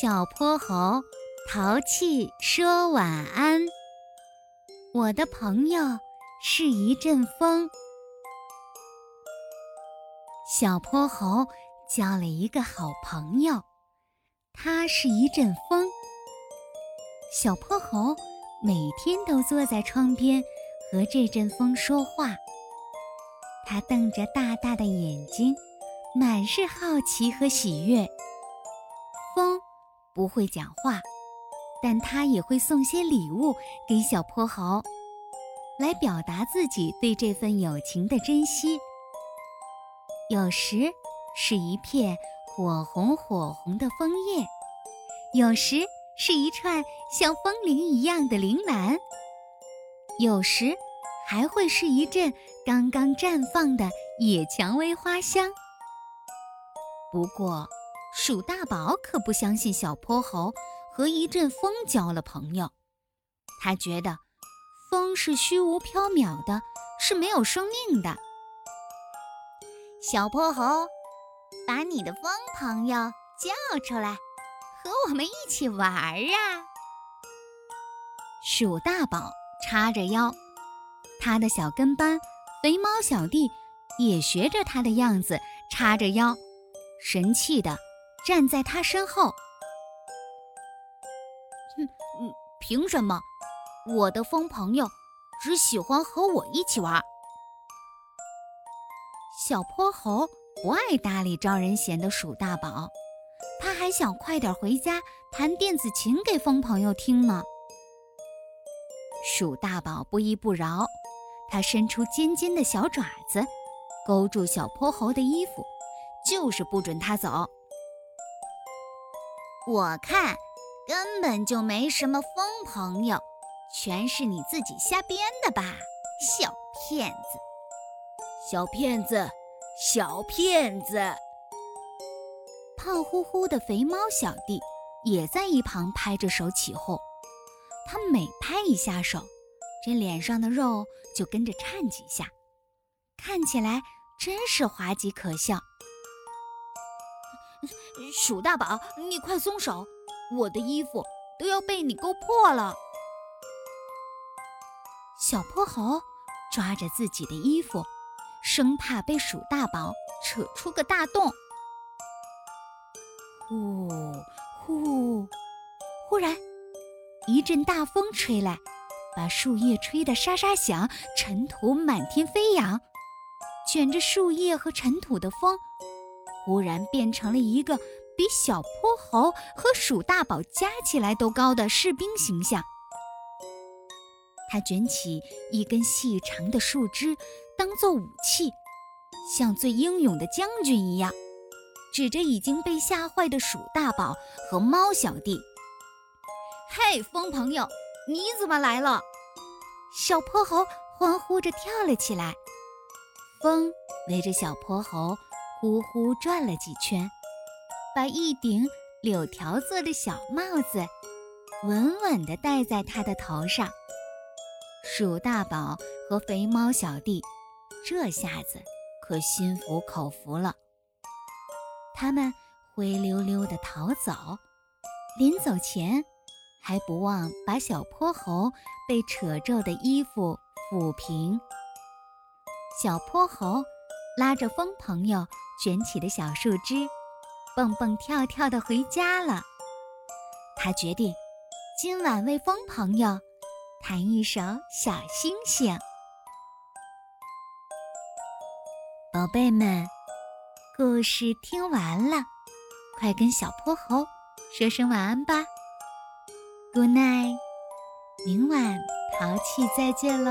小泼猴淘气说晚安。我的朋友是一阵风。小泼猴交了一个好朋友，他是一阵风。小泼猴每天都坐在窗边和这阵风说话。他瞪着大大的眼睛，满是好奇和喜悦。风。不会讲话，但他也会送些礼物给小泼猴，来表达自己对这份友情的珍惜。有时是一片火红火红的枫叶，有时是一串像风铃一样的铃兰，有时还会是一阵刚刚绽放的野蔷薇花香。不过。鼠大宝可不相信小泼猴和一阵风交了朋友，他觉得风是虚无缥缈的，是没有生命的。小泼猴，把你的风朋友叫出来，和我们一起玩啊！鼠大宝叉着腰，他的小跟班肥猫小弟也学着他的样子叉着腰，神气的。站在他身后，嗯嗯，凭什么？我的疯朋友只喜欢和我一起玩。小泼猴不爱搭理招人嫌的鼠大宝，他还想快点回家弹电子琴给疯朋友听呢。鼠大宝不依不饶，他伸出尖尖的小爪子，勾住小泼猴的衣服，就是不准他走。我看根本就没什么疯朋友，全是你自己瞎编的吧，小骗子！小骗子！小骗子！胖乎乎的肥猫小弟也在一旁拍着手起哄。他每拍一下手，这脸上的肉就跟着颤几下，看起来真是滑稽可笑。鼠大宝，你快松手！我的衣服都要被你勾破了。小泼猴抓着自己的衣服，生怕被鼠大宝扯出个大洞。呼呼！忽然，一阵大风吹来，把树叶吹得沙沙响，尘土满天飞扬。卷着树叶和尘土的风。忽然变成了一个比小泼猴和鼠大宝加起来都高的士兵形象。他卷起一根细长的树枝，当做武器，像最英勇的将军一样，指着已经被吓坏的鼠大宝和猫小弟：“嘿，风朋友，你怎么来了？”小泼猴欢呼着跳了起来，风围着小泼猴。呼呼转了几圈，把一顶柳条做的小帽子稳稳地戴在他的头上。鼠大宝和肥猫小弟这下子可心服口服了。他们灰溜溜地逃走，临走前还不忘把小泼猴被扯皱的衣服抚平。小泼猴拉着风朋友。卷起的小树枝，蹦蹦跳跳的回家了。他决定今晚为风朋友弹一首小星星。宝贝们，故事听完了，快跟小泼猴说声晚安吧。Good night，明晚淘气再见喽。